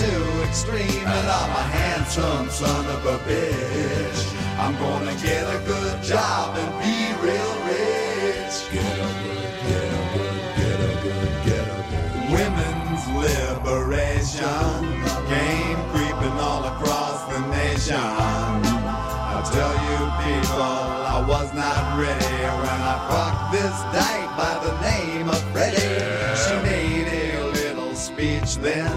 too extreme, and I'm a handsome son of a bitch. I'm gonna get a good job and be real rich. Get a good, get a good, get a good, get a good. Women's liberation came creeping all across the nation. I tell you people, I was not ready when I fucked this dyke by the name of Freddie. She made a little speech then,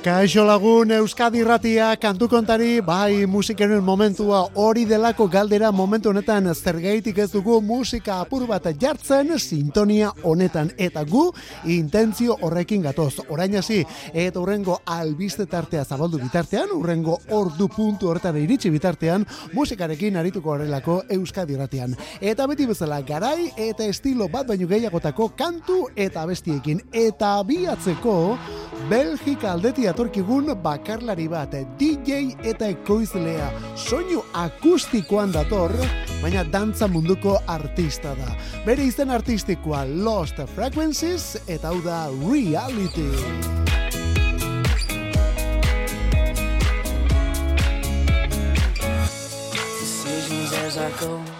Kaixo lagun Euskadi Ratia kantu kontari bai musikaren momentua hori delako galdera momentu honetan zergaitik ez dugu musika apur bat jartzen sintonia honetan. Eta gu intentzio horrekin gatoz. Orain hasi eta urrengo albiste tartea zabaldu bitartean urrengo ordu puntu horretan iritsi bitartean musikarekin arituko horrelako Euskadi Ratian eta beti bezala garai eta estilo bat baino gehiagotako kantu eta bestiekin. Eta biatzeko Belgika aldeti atorkigun bakarlari bat DJ eta ekoizlea. Soinu akustikoan dator baina dantza munduko artista da. Bere izen artistikoa Lost Frequencies eta hau da Reality. I go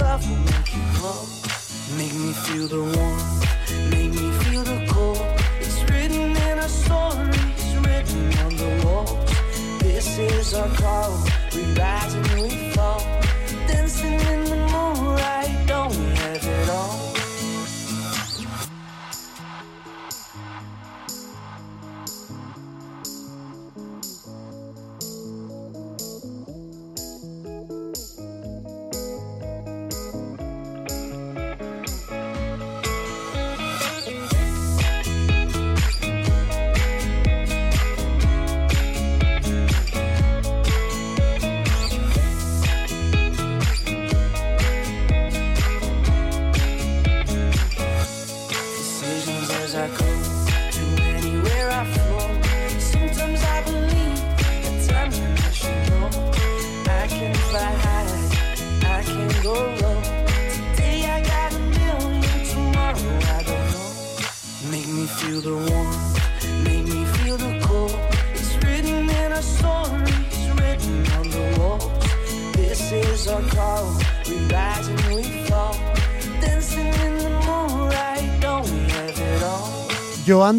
Love will make you. Make me feel the warmth, make me feel the cold. It's written in our stories, written on the walls. This is our call. We rise and we fall.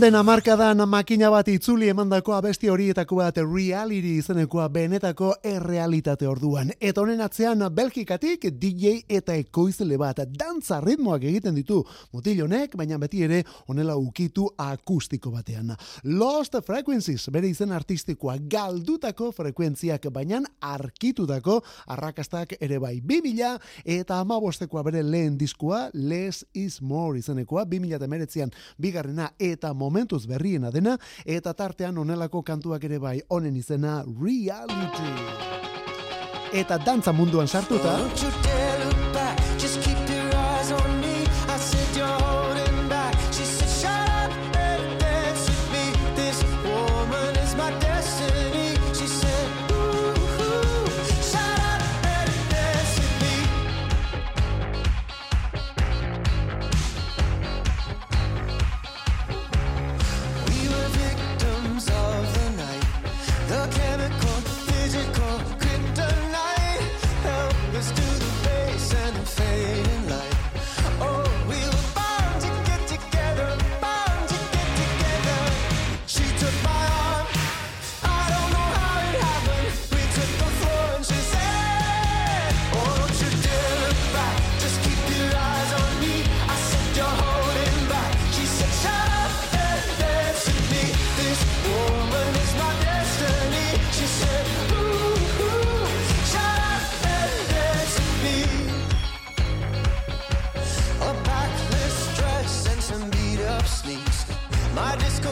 den amarkadan makina bat itzuli emandako abesti horietako bat reality izenekoa benetako errealitate orduan. Eta honen atzean Belgikatik DJ eta ekoizle bat dantza ritmoak egiten ditu mutil honek, baina beti ere honela ukitu akustiko batean. Lost Frequencies bere izen artistikoa galdutako frekuentziak baina arkitutako arrakastak ere bai 2000 eta amabostekoa bere lehen diskua Les Is More izenekoa 2000 eta meretzian bigarrena eta momentu momentuz berriena dena eta tartean honelako kantuak ere bai honen izena Reality. Eta dantza munduan sartuta.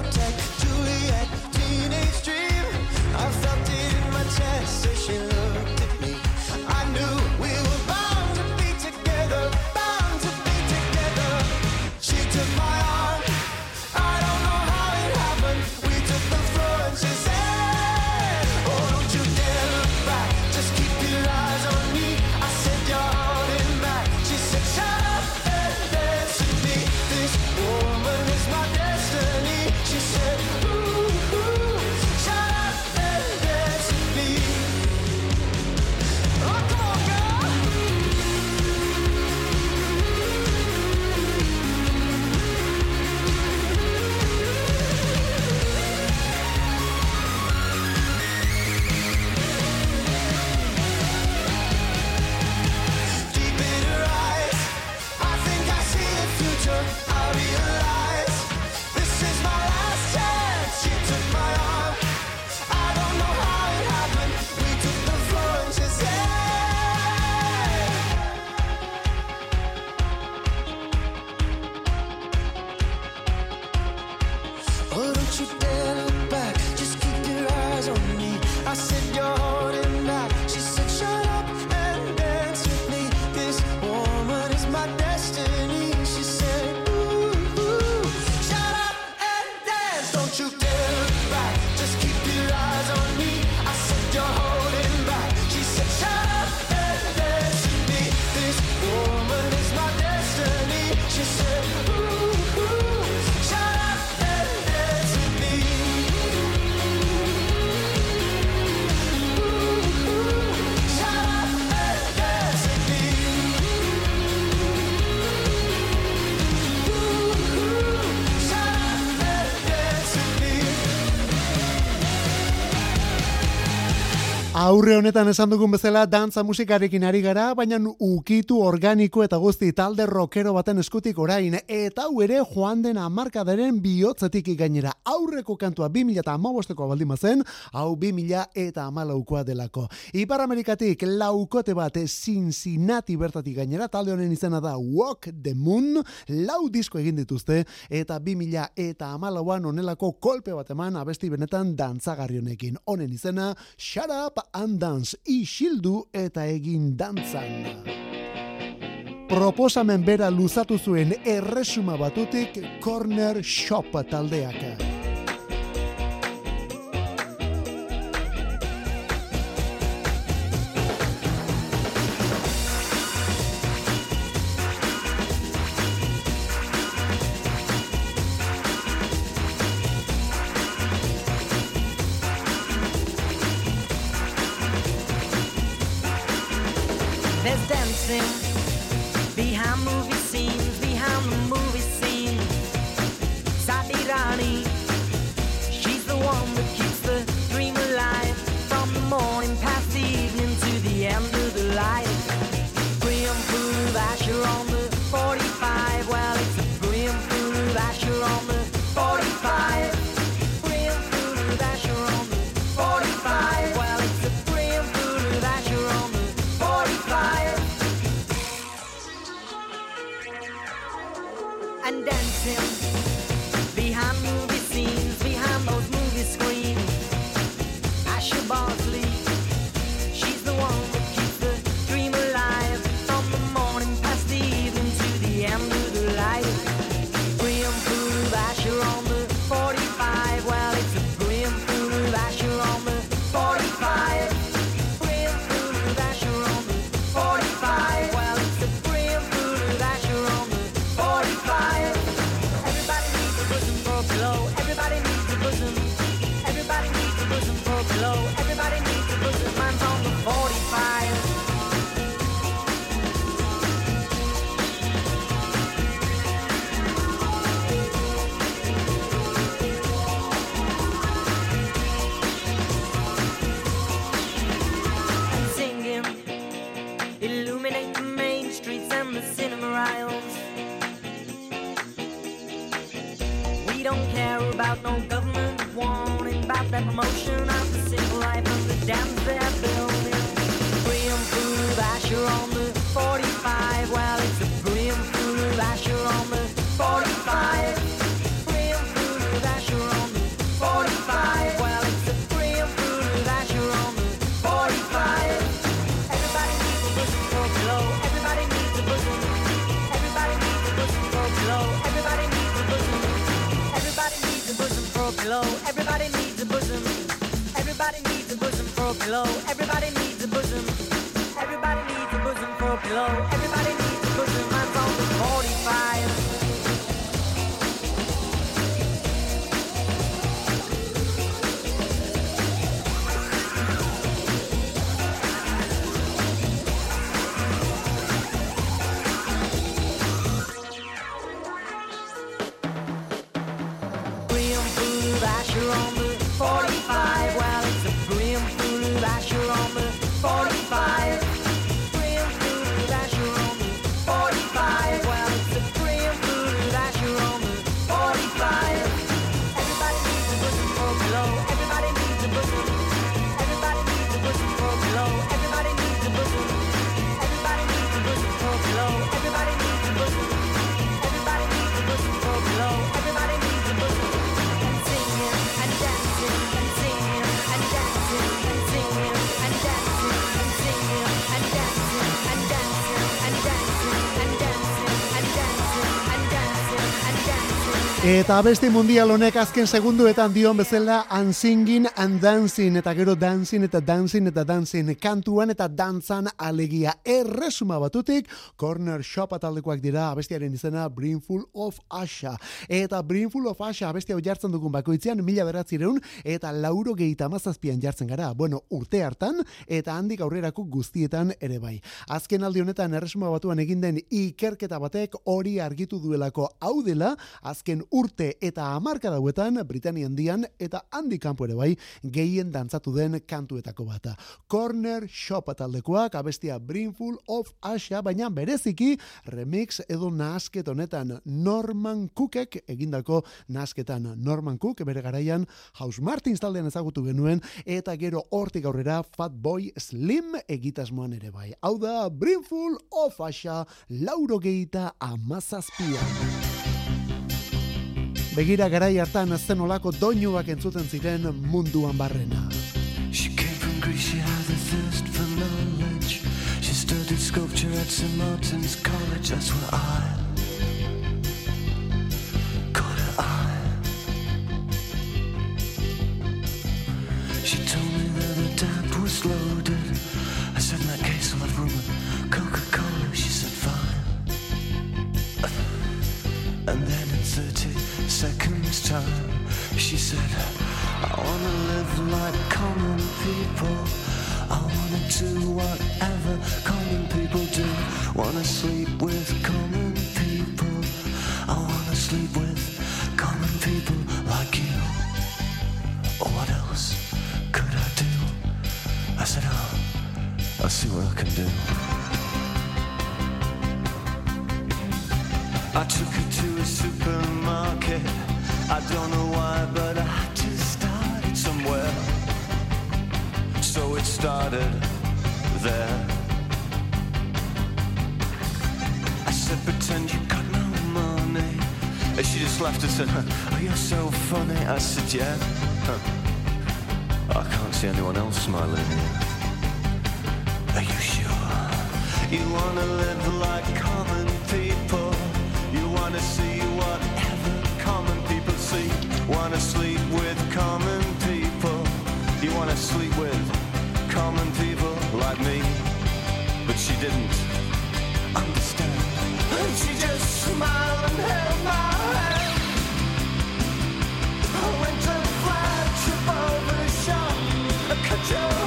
protect aurre honetan esan dugun bezala dantza musikarekin ari gara, baina ukitu organiko eta guzti talde rockero baten eskutik orain, eta hau ere joan den amarkadaren bihotzetik gainera aurreko kantua 2000 eta amabosteko abaldima zen, hau 2000 eta amalaukoa delako. Ipar Amerikatik laukote bat Cincinnati bertatik gainera, talde honen izena da Walk the Moon, lau disko egin dituzte, eta 2000 eta amalauan onelako kolpe bat eman abesti benetan dantzagarri honekin. Honen izena, Shut Up handanz isildu eta egin dantzan. Proposamen bera luzatu zuen erresuma batutik Corner Shop taldeaka. taldeak. Eta beste mundial honek azken segunduetan dion bezala unsingin and dancing eta gero dancing eta dancing eta dancing kantuan eta dantzan alegia. Erresuma batutik corner shop ataldekoak dira abestiaren izena Brimful of Asha. Eta Brimful of Asha abestia hau jartzen dugun bakoitzean mila beratzireun eta lauro gehieta mazazpian jartzen gara. Bueno urte hartan eta handik aurrerako guztietan ere bai. Azken aldi honetan erresuma batuan egin den ikerketa batek hori argitu duelako. Hau dela azken urte eta hamarka dauetan Britania handian eta handi kanpo ere bai gehien dantzatu den kantuetako bata. Corner Shop taldekoak abestia Brimful of Asia baina bereziki remix edo nahasket honetan Norman Cookek egindako nahasketan Norman Cook bere garaian House Martins taldean ezagutu genuen eta gero hortik aurrera Fatboy Slim egitasmoan ere bai. Hau da Brimful of Asia laurogeita amazazpian begira garai hartan zen olako doinuak entzuten ziren munduan barrena. She came from Greece, she had a thirst for knowledge She studied sculpture at St. Martin's College, that's where I 间。I cut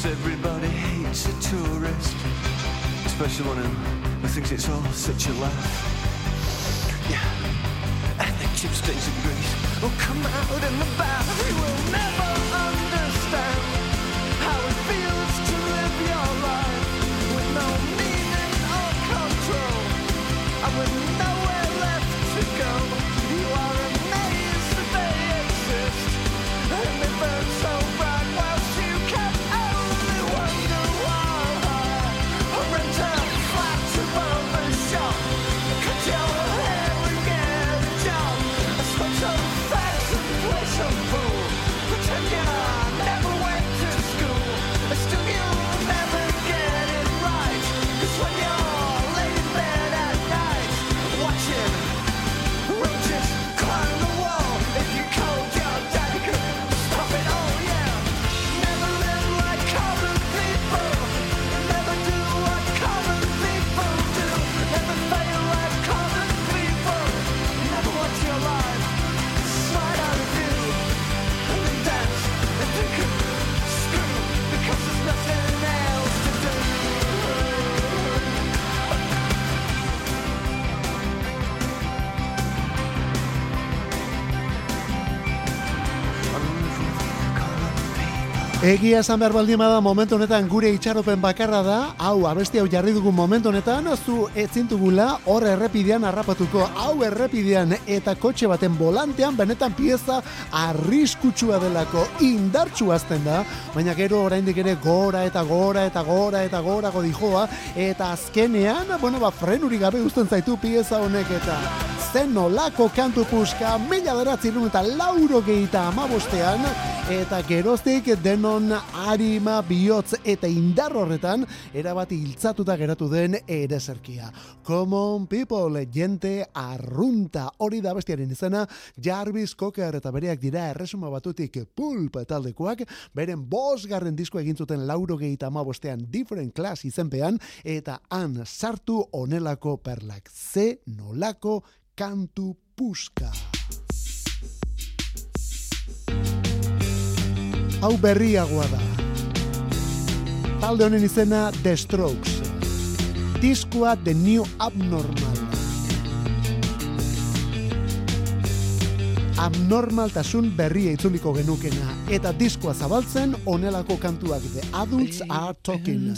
Cause everybody hates a tourist. Especially one who, thinks it's all such a laugh. Yeah. And the chipsticks and grease will oh, come out in the bath. You will never understand Egia esan behar baldin bada momentu honetan gure itxaropen bakarra da, hau abesti hau jarri dugun momentu honetan, zu etzintugula hor errepidean harrapatuko, hau errepidean eta kotxe baten volantean benetan pieza arriskutsua delako. Indartsu azten da, baina gero oraindik ere gora eta gora eta gora eta gora godijoa, eta azkenean, bueno, ba, frenurik gabe uzten zaitu pieza honek eta zen nolako kantu puska, mila beratzen eta lauro gehieta amabostean, eta geroztik denon arima bihotz eta indar horretan erabat hiltzatuta geratu den ereserkia. Common people, jente arrunta hori da bestiaren izena, Jarvis Cocker eta bereak dira erresuma batutik pulp taldekoak, beren bosgarren disko egin zuten lauro gehieta amabostean different class izenpean, eta han sartu onelako perlak. Ze nolako kantu puska. Hau berriagoa da. Talde honen izena The Strokes. Diskoa The New Abnormal. abnormaltasun berria itzuliko genukena eta diskoa zabaltzen onelako kantuak de Adults Are Talking.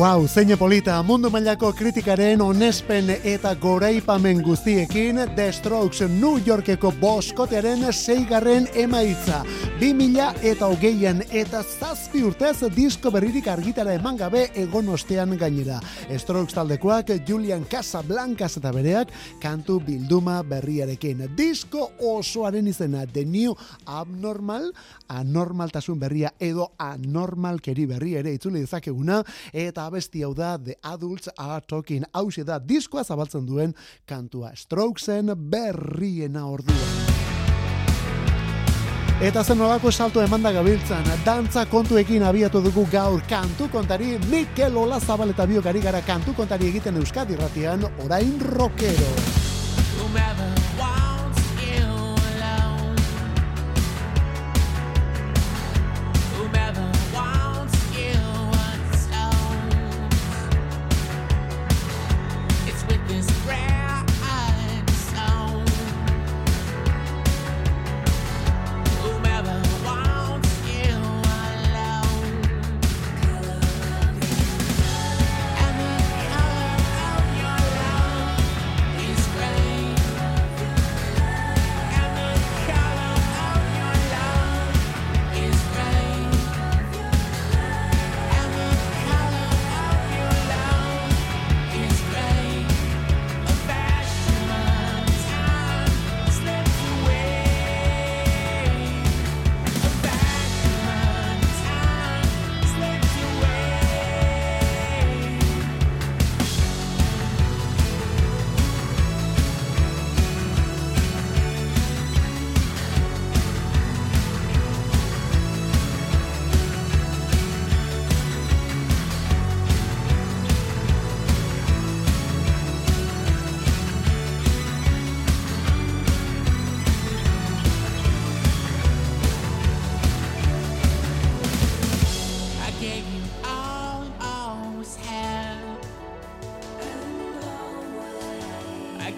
Wow, zeine polita, mundu mailako kritikaren onespen eta goraipamen guztiekin The Strokes New Yorkeko boskotearen seigarren emaitza. 2000 eta hogeian eta zazpi urtez disko berririk argitara eman gabe egon ostean gainera. Strokes taldekoak Julian Casablancas eta bereak kantu bilduma berriarekin. Disko osoaren izena The New Abnormal, anormaltasun berria edo anormalkeri berri ere itzuli dezakeguna eta abesti hau da The Adults Are Talking. Hau da diskoa zabaltzen duen kantua. Strokesen berriena orduan. Eta zen nolako salto emanda gabiltzan, dantza kontuekin abiatu dugu gaur kantu kontari, Mikel Ola Zabal eta biokari gara kantu kontari egiten Euskadi ratian, orain rockero. Whomever.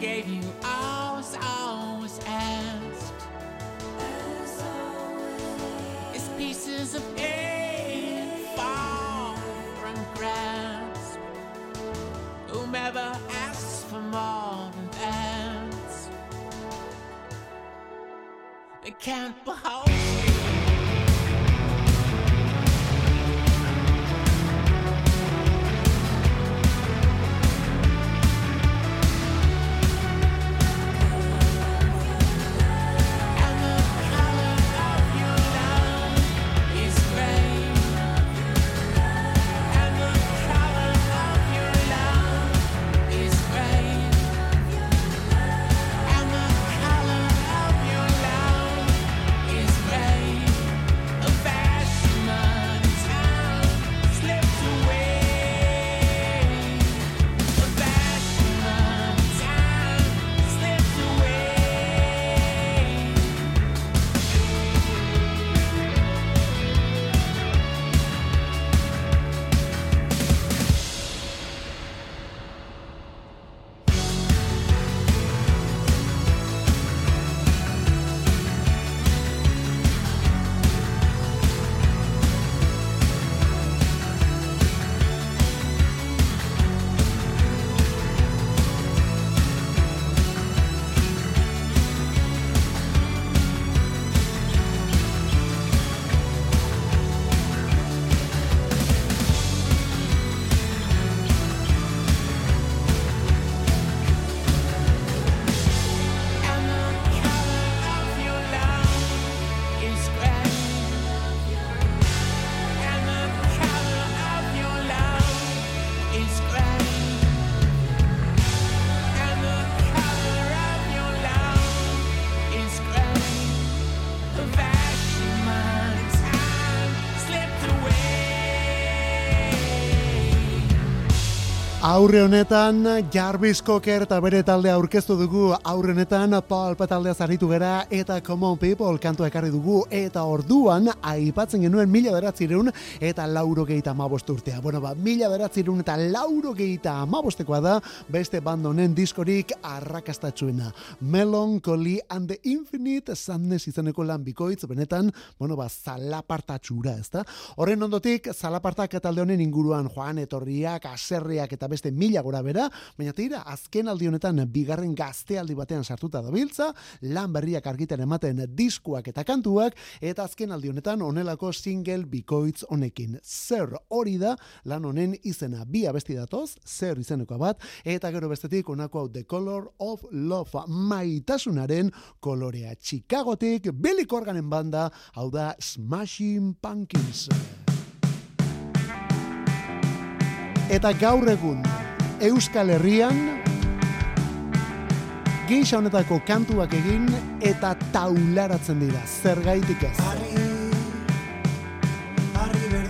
gave you ours, ours, and it's pieces of pain far from grasp. Whomever asks for more than that, they can't behold. Aurre honetan Jarvis Cocker eta bere taldea aurkeztu dugu aurre honetan Pulp taldea zaritu gera eta Common People kantua ekarri dugu eta orduan aipatzen genuen mila beratzireun eta lauro geita amabost urtea. Bueno, ba, mila beratzireun eta lauro geita amabostekoa da beste band honen diskorik arrakastatxuena. Melancholy and the Infinite Sadness izeneko lan bikoitz, benetan, bueno, ba, zalapartatxura, ezta? Horren ondotik, zalapartak talde honen inguruan joan etorriak, aserriak eta beste mila gora bera, baina tira, azken aldi honetan bigarren gaztealdi batean sartuta dabiltza, lan berriak argitan ematen diskuak eta kantuak, eta azken aldi honetan onelako single bikoitz honekin. Zer hori da, lan honen izena bi abesti datoz, zer izeneko bat, eta gero bestetik onako hau The Color of Love maitasunaren kolorea. Chicagotik Billy Corganen banda, hau da Smashing Pumpkins. Eta gaur egun Euskal Herrian geisha honetako kantuak egin eta taularatzen dira. Zergaitik ez. Harri, harri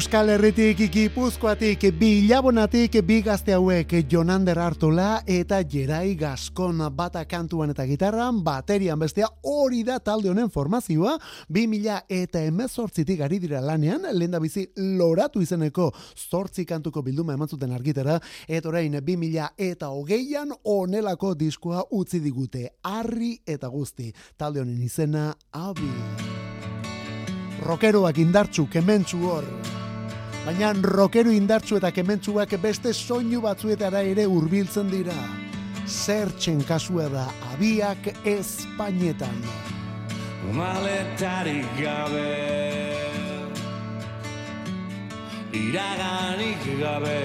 Euskal Herritik, Gipuzkoatik, Bilabonatik, bi gazte hauek Jonander Artola eta Jerai Gaskon bata kantuan eta gitarran, baterian bestea hori da talde honen formazioa, 2000 eta emezortzitik ari dira lanean, lehen da bizi loratu izeneko zortzi kantuko bilduma eman zuten argitara, eta orain 2000 eta hogeian onelako diskoa utzi digute, harri eta guzti, talde honen izena, abi. Rokeroak indartzu, kementzu hor. Baina rokero indartzu eta kementzuak beste soinu batzuetara ere hurbiltzen dira. Zertxen kasua da abiak Espainetan. Maletarik gabe Iraganik gabe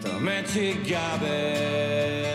Tametxik gabe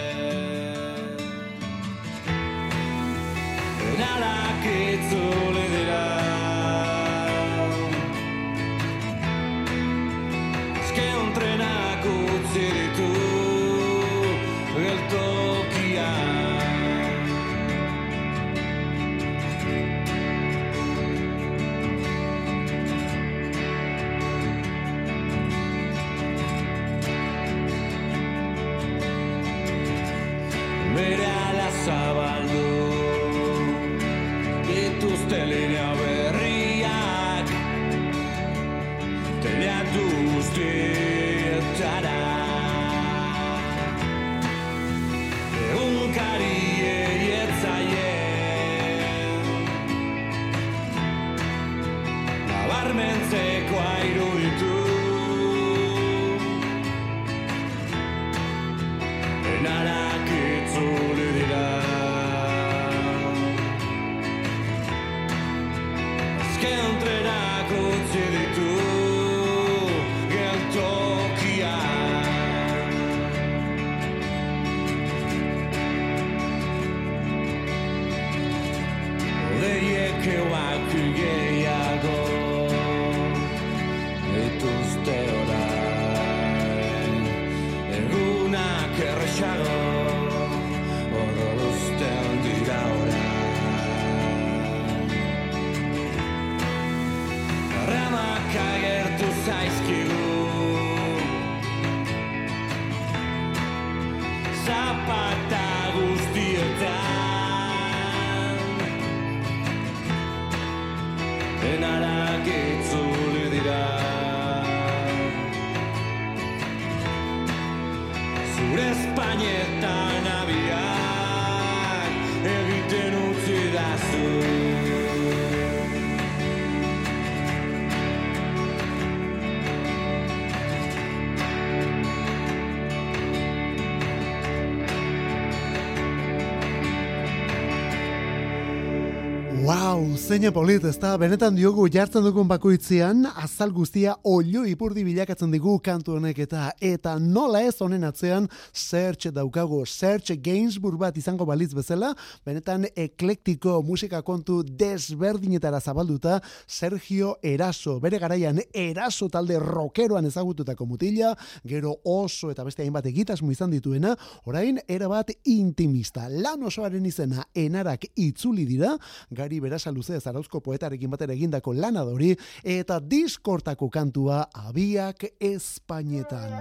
Wow, zeina polit, ez da, benetan diogu jartzen dugun bakoitzean, azal guztia olio ipurdi bilakatzen digu kantu honek eta eta nola ez honen atzean search daukago, search Gainsbourg bat izango balitz bezala, benetan eklektiko musika kontu desberdinetara zabalduta, Sergio Eraso, bere garaian Eraso talde rockeroan ezagututako mutila, gero oso eta beste hainbat egitasmo izan dituena, orain erabat intimista, lan osoaren izena enarak itzuli dira, gari berasa luze zarauzko poetarekin batera egindako lana dori, eta diskortako kantua abiak Espainetan.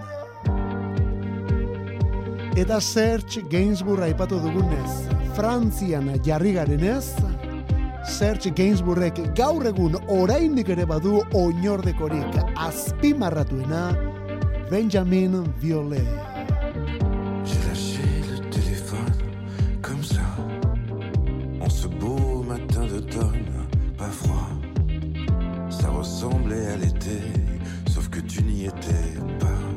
Eta Serge Gainsbourg aipatu dugunez, Frantzian jarri garenez, Serge Gainsbourgek gaur egun oraindik ere badu oinordekorik azpimarratuena Benjamin Violet. J'ai lâché le téléphone comme ça. En ce beau matin d'automne, pas froid. Ça ressemblait à l'été, sauf que tu n'y étais pas.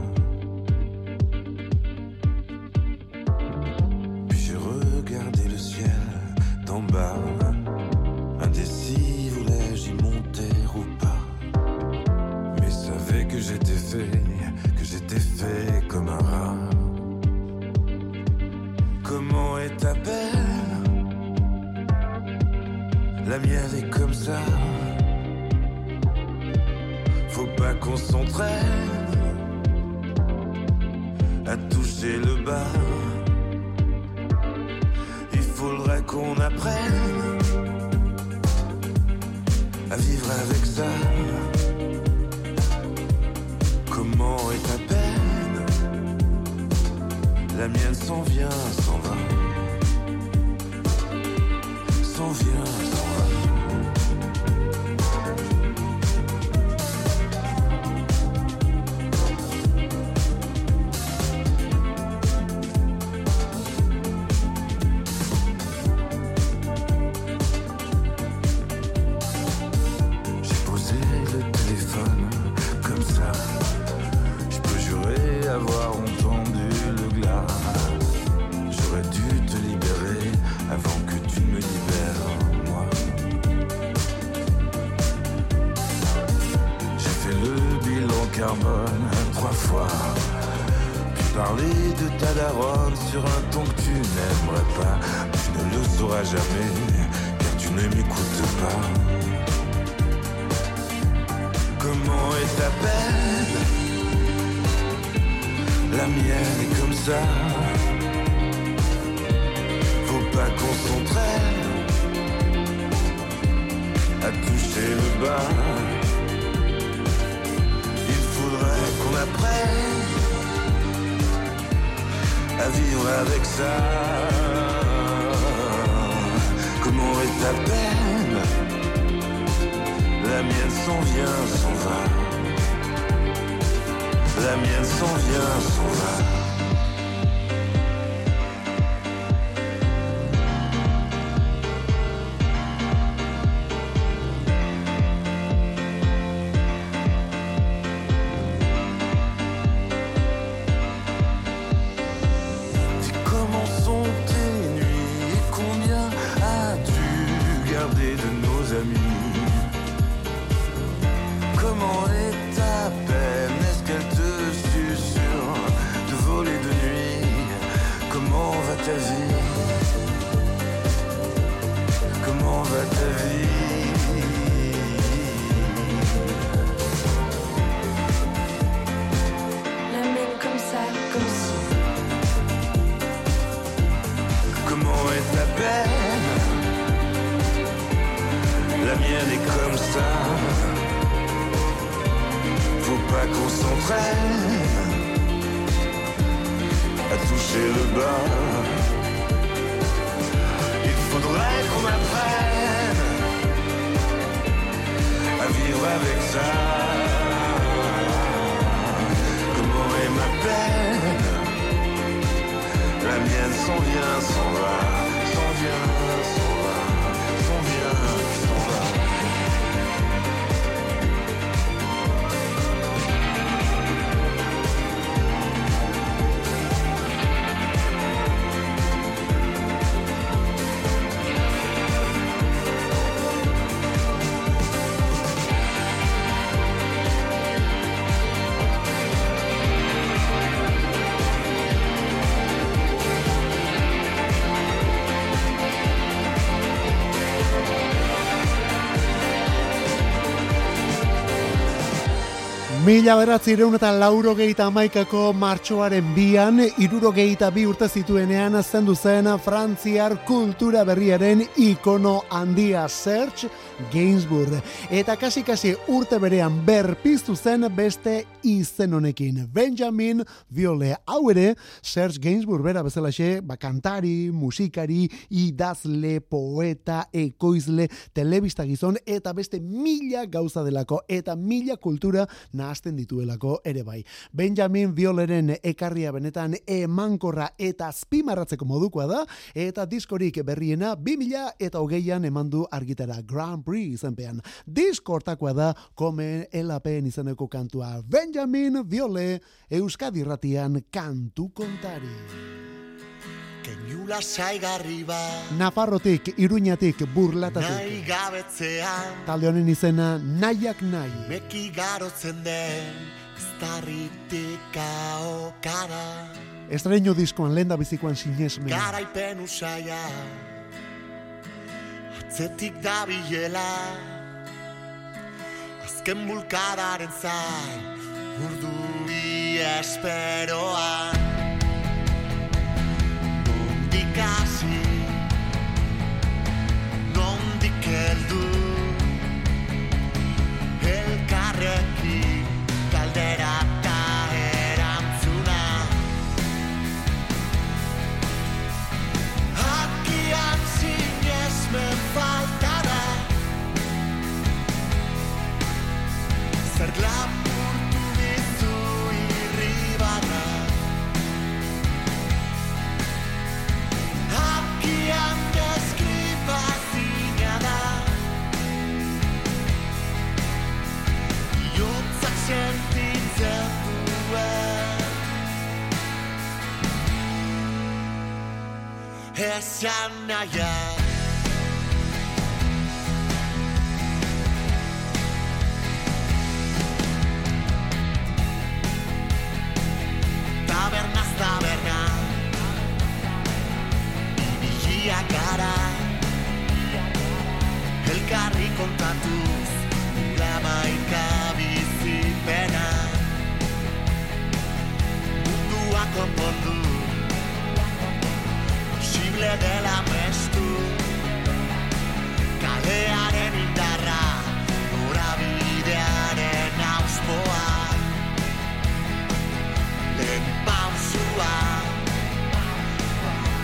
Comme ça. Faut pas qu'on s'entraîne à toucher le bas. Il faudrait qu'on apprenne à vivre avec ça. Comment est ta peine la mienne s'en vient, s'en va. La mienne s'en vient, s'en va. S'en vient, s'en va, s'en vient, Mila beratzireun eta lauro amaikako martxoaren bian, iruro bi urte zituenean zendu zen Frantziar kultura berriaren ikono handia Serge Gainsbourg. Eta kasi-kasi urte berean berpiztu zen beste izen honekin. Benjamin Viole hau ere, Serge Gainsbourg bera bezalaxe, ba, kantari, musikari, idazle, poeta, ekoizle, telebista gizon, eta beste mila gauza delako, eta mila kultura nahazten dituelako ere bai. Benjamin Violeren ekarria benetan emankorra eta azpimarratzeko modukoa da, eta diskorik berriena 2000 eta hogeian eman du argitara Grand Prix izenpean. Disko hortakoa da Komen elapen izeneko kantua Benjamin Viole Euskadi ratian kantu kontari. Keinu lasaigarri bat Nafarrotik, Iruñatik, Burlatatik. Nahi gabetzean Talde honen izena Nahiak Nahi. Meki garotzen den Eztarritik aokara Estreño diskoan lenda bizikoan sinesmen. Garaipen usaia Atzetik dabilela Azken bulkadaren zain Urduri esperoan. Nondik esan naia Tabernaz taberna Ibilia gara Elkarri kontatuz Posible dela mestu. Kalearen indarra Norabidearen auspoa Lehen pausua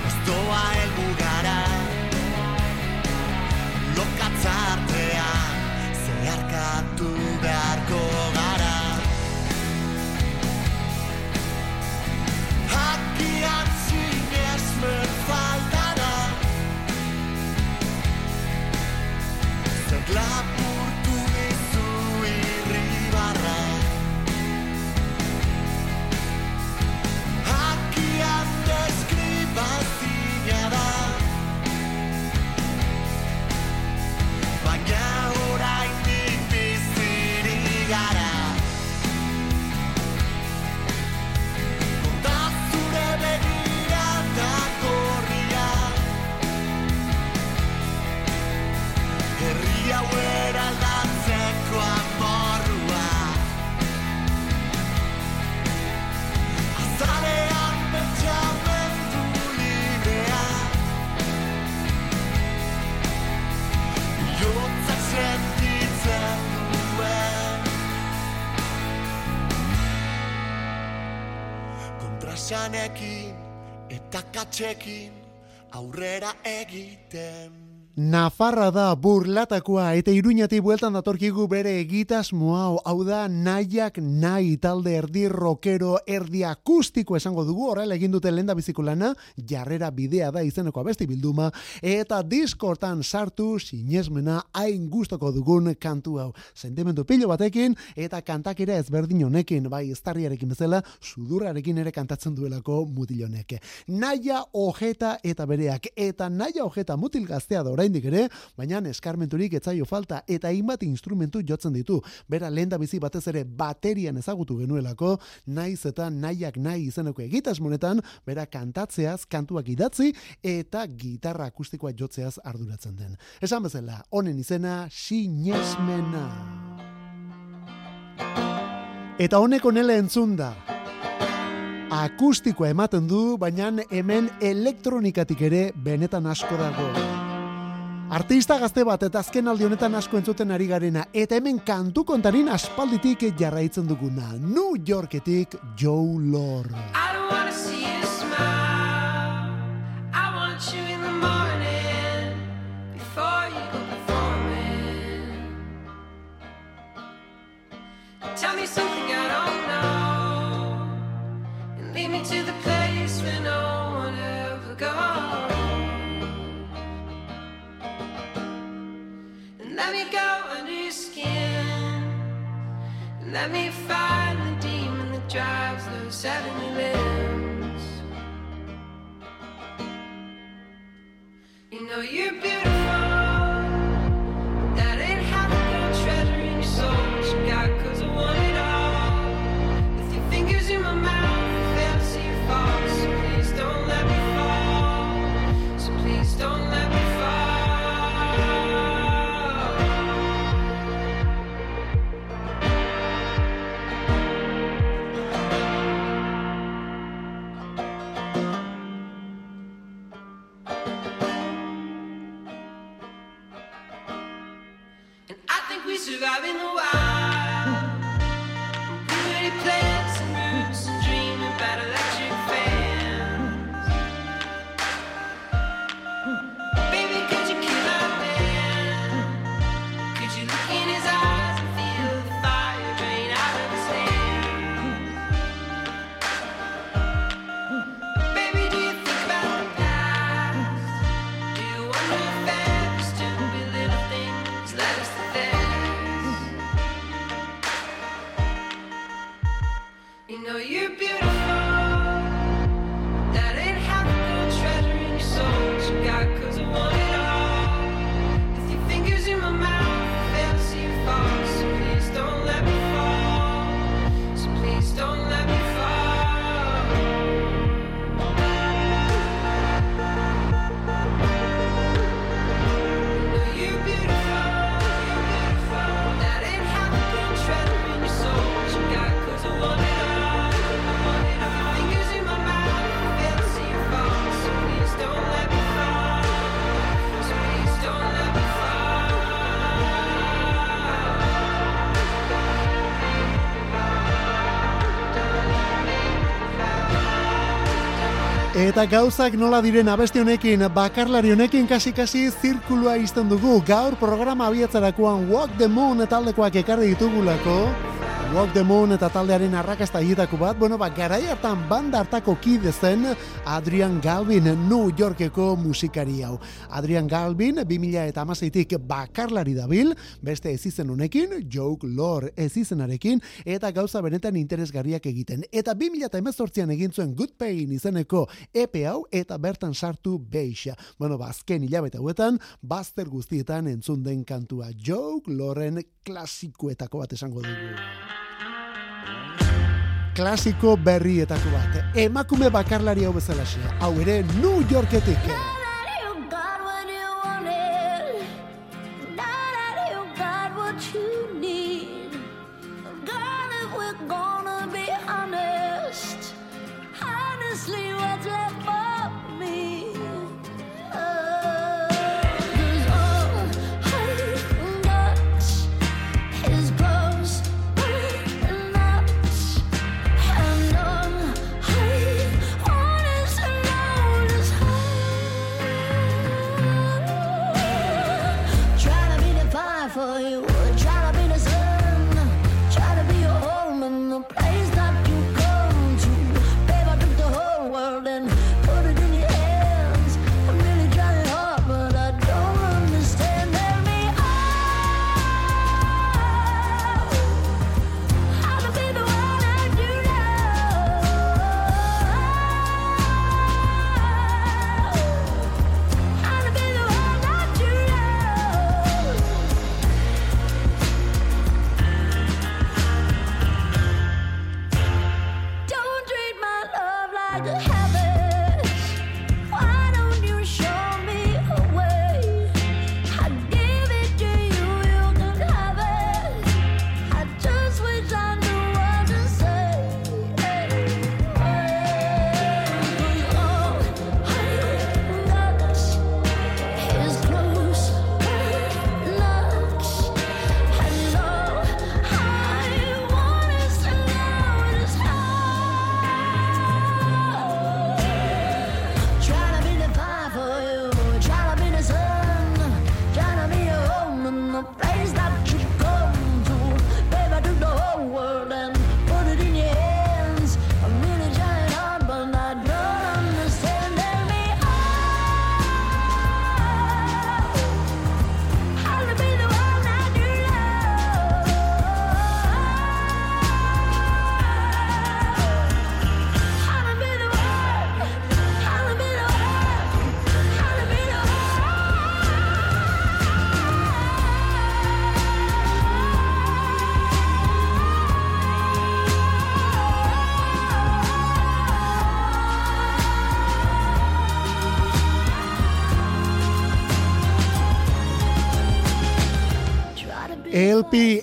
Ez doa helmugara Lokatza artean Zeharkatu Kontrasanekin eta katxekin aurrera egiten Nafarra da burlatakoa eta iruñati bueltan datorkigu bere egitasmoa hau. Da nahiak nahi talde erdi rockero erdi akustiko esango dugu. Horrela egin dute lenda bizikulana jarrera bidea da izeneko abesti bilduma. Eta diskortan sartu sinesmena hain gustoko dugun kantu hau. Sentimendu pilo batekin eta kantakera ezberdin honekin bai estarriarekin bezala sudurrarekin ere kantatzen duelako mutilonek naia ojeta eta bereak eta naia ojeta mutil gaztea da oraindik ere, baina eskarmenturik etzaio falta eta hainbat instrumentu jotzen ditu. Bera lenda bizi batez ere baterian ezagutu genuelako, naiz eta nahiak nahi izeneko egitasmonetan, bera kantatzeaz, kantuak idatzi eta gitarra akustikoa jotzeaz arduratzen den. Esan bezala, honen izena sinesmena. Eta honek onela entzun da. Akustikoa ematen du, baina hemen elektronikatik ere benetan asko dago. Artista gazte bat eta azken aldi honetan asko entzuten ari garena eta hemen kantu kontarin aspalditik jarraitzen duguna. New Yorketik Joe Lord. I don't wanna see you smile. I want you in the morning before you go. Tell me something I don't know and lead me to the place let me go under your skin. Let me find the demon that drives those heavenly limbs. You know you're beautiful. We survive in the wild. Know you're beautiful. Eta gauzak nola diren abesti honekin, bakarlari honekin kasi-kasi zirkulua izten dugu. Gaur programa abiatzerakoan Walk the Moon taldekoak ekarri ditugulako. Walk the Moon eta taldearen arrakasta hietako bat, bueno, ba, garai hartan banda hartako kide zen Adrian Galvin, New Yorkeko musikari hau. Adrian Galvin, 2000 eta amaseitik bakarlari dabil, beste ez izen honekin, Joke Lore ez izenarekin, eta gauza benetan interesgarriak egiten. Eta 2000 eta emezortzian egin zuen Good Pain izeneko epe hau, eta bertan sartu beixa. Bueno, ba, azken hilabete hauetan, bazter guztietan entzun den kantua Joke Loren klasikoetako bat esango dugu klasiko berrietako bat. Emakume bakarlari hau bezalaxe. Hau ere New Yorketik.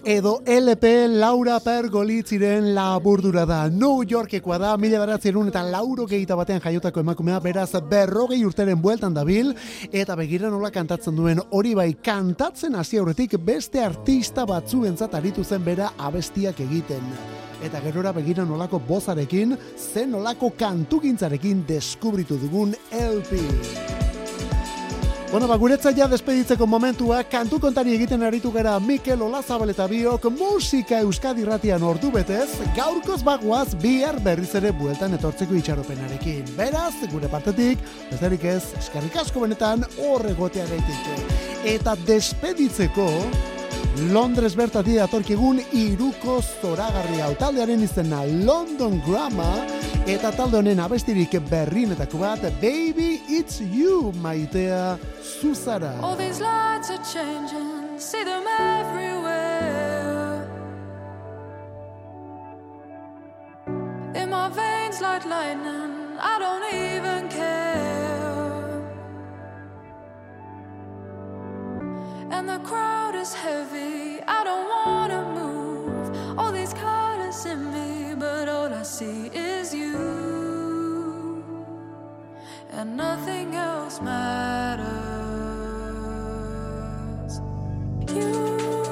Edo LP Laura Pergolitziren laburdura da. New Yorkekoa da, mila beratzen eta lauro gehieta batean jaiotako emakumea, beraz berrogei urteren bueltan dabil, eta begira nola kantatzen duen hori bai kantatzen hasi aurretik beste artista batzuentzat aritu zen bera abestiak egiten. Eta gerora begira nolako bozarekin, zen nolako kantugintzarekin deskubritu dugun LP. Bueno, ba, guretzat ja despeditzeko momentua, kantu kontari egiten aritu gara Mikel Olazabal eta biok musika Euskadi ratian ordu betez, gaurkoz bagoaz bihar berriz ere bueltan etortzeko itxaropenarekin. Beraz, gure partetik, besterik ez, eskerrik asko benetan horregotea gaitik. Eta despeditzeko, Londres bertatik datorkigun iruko zoragarri hau taldearen izena London Grammar eta talde honen abestirik bat Baby It's You maitea zuzara. All these lights are changing, see them everywhere. rains like lightning. I don't even care. And the crowd is heavy. I don't wanna move. All these colors in me, but all I see is and nothing else matters. You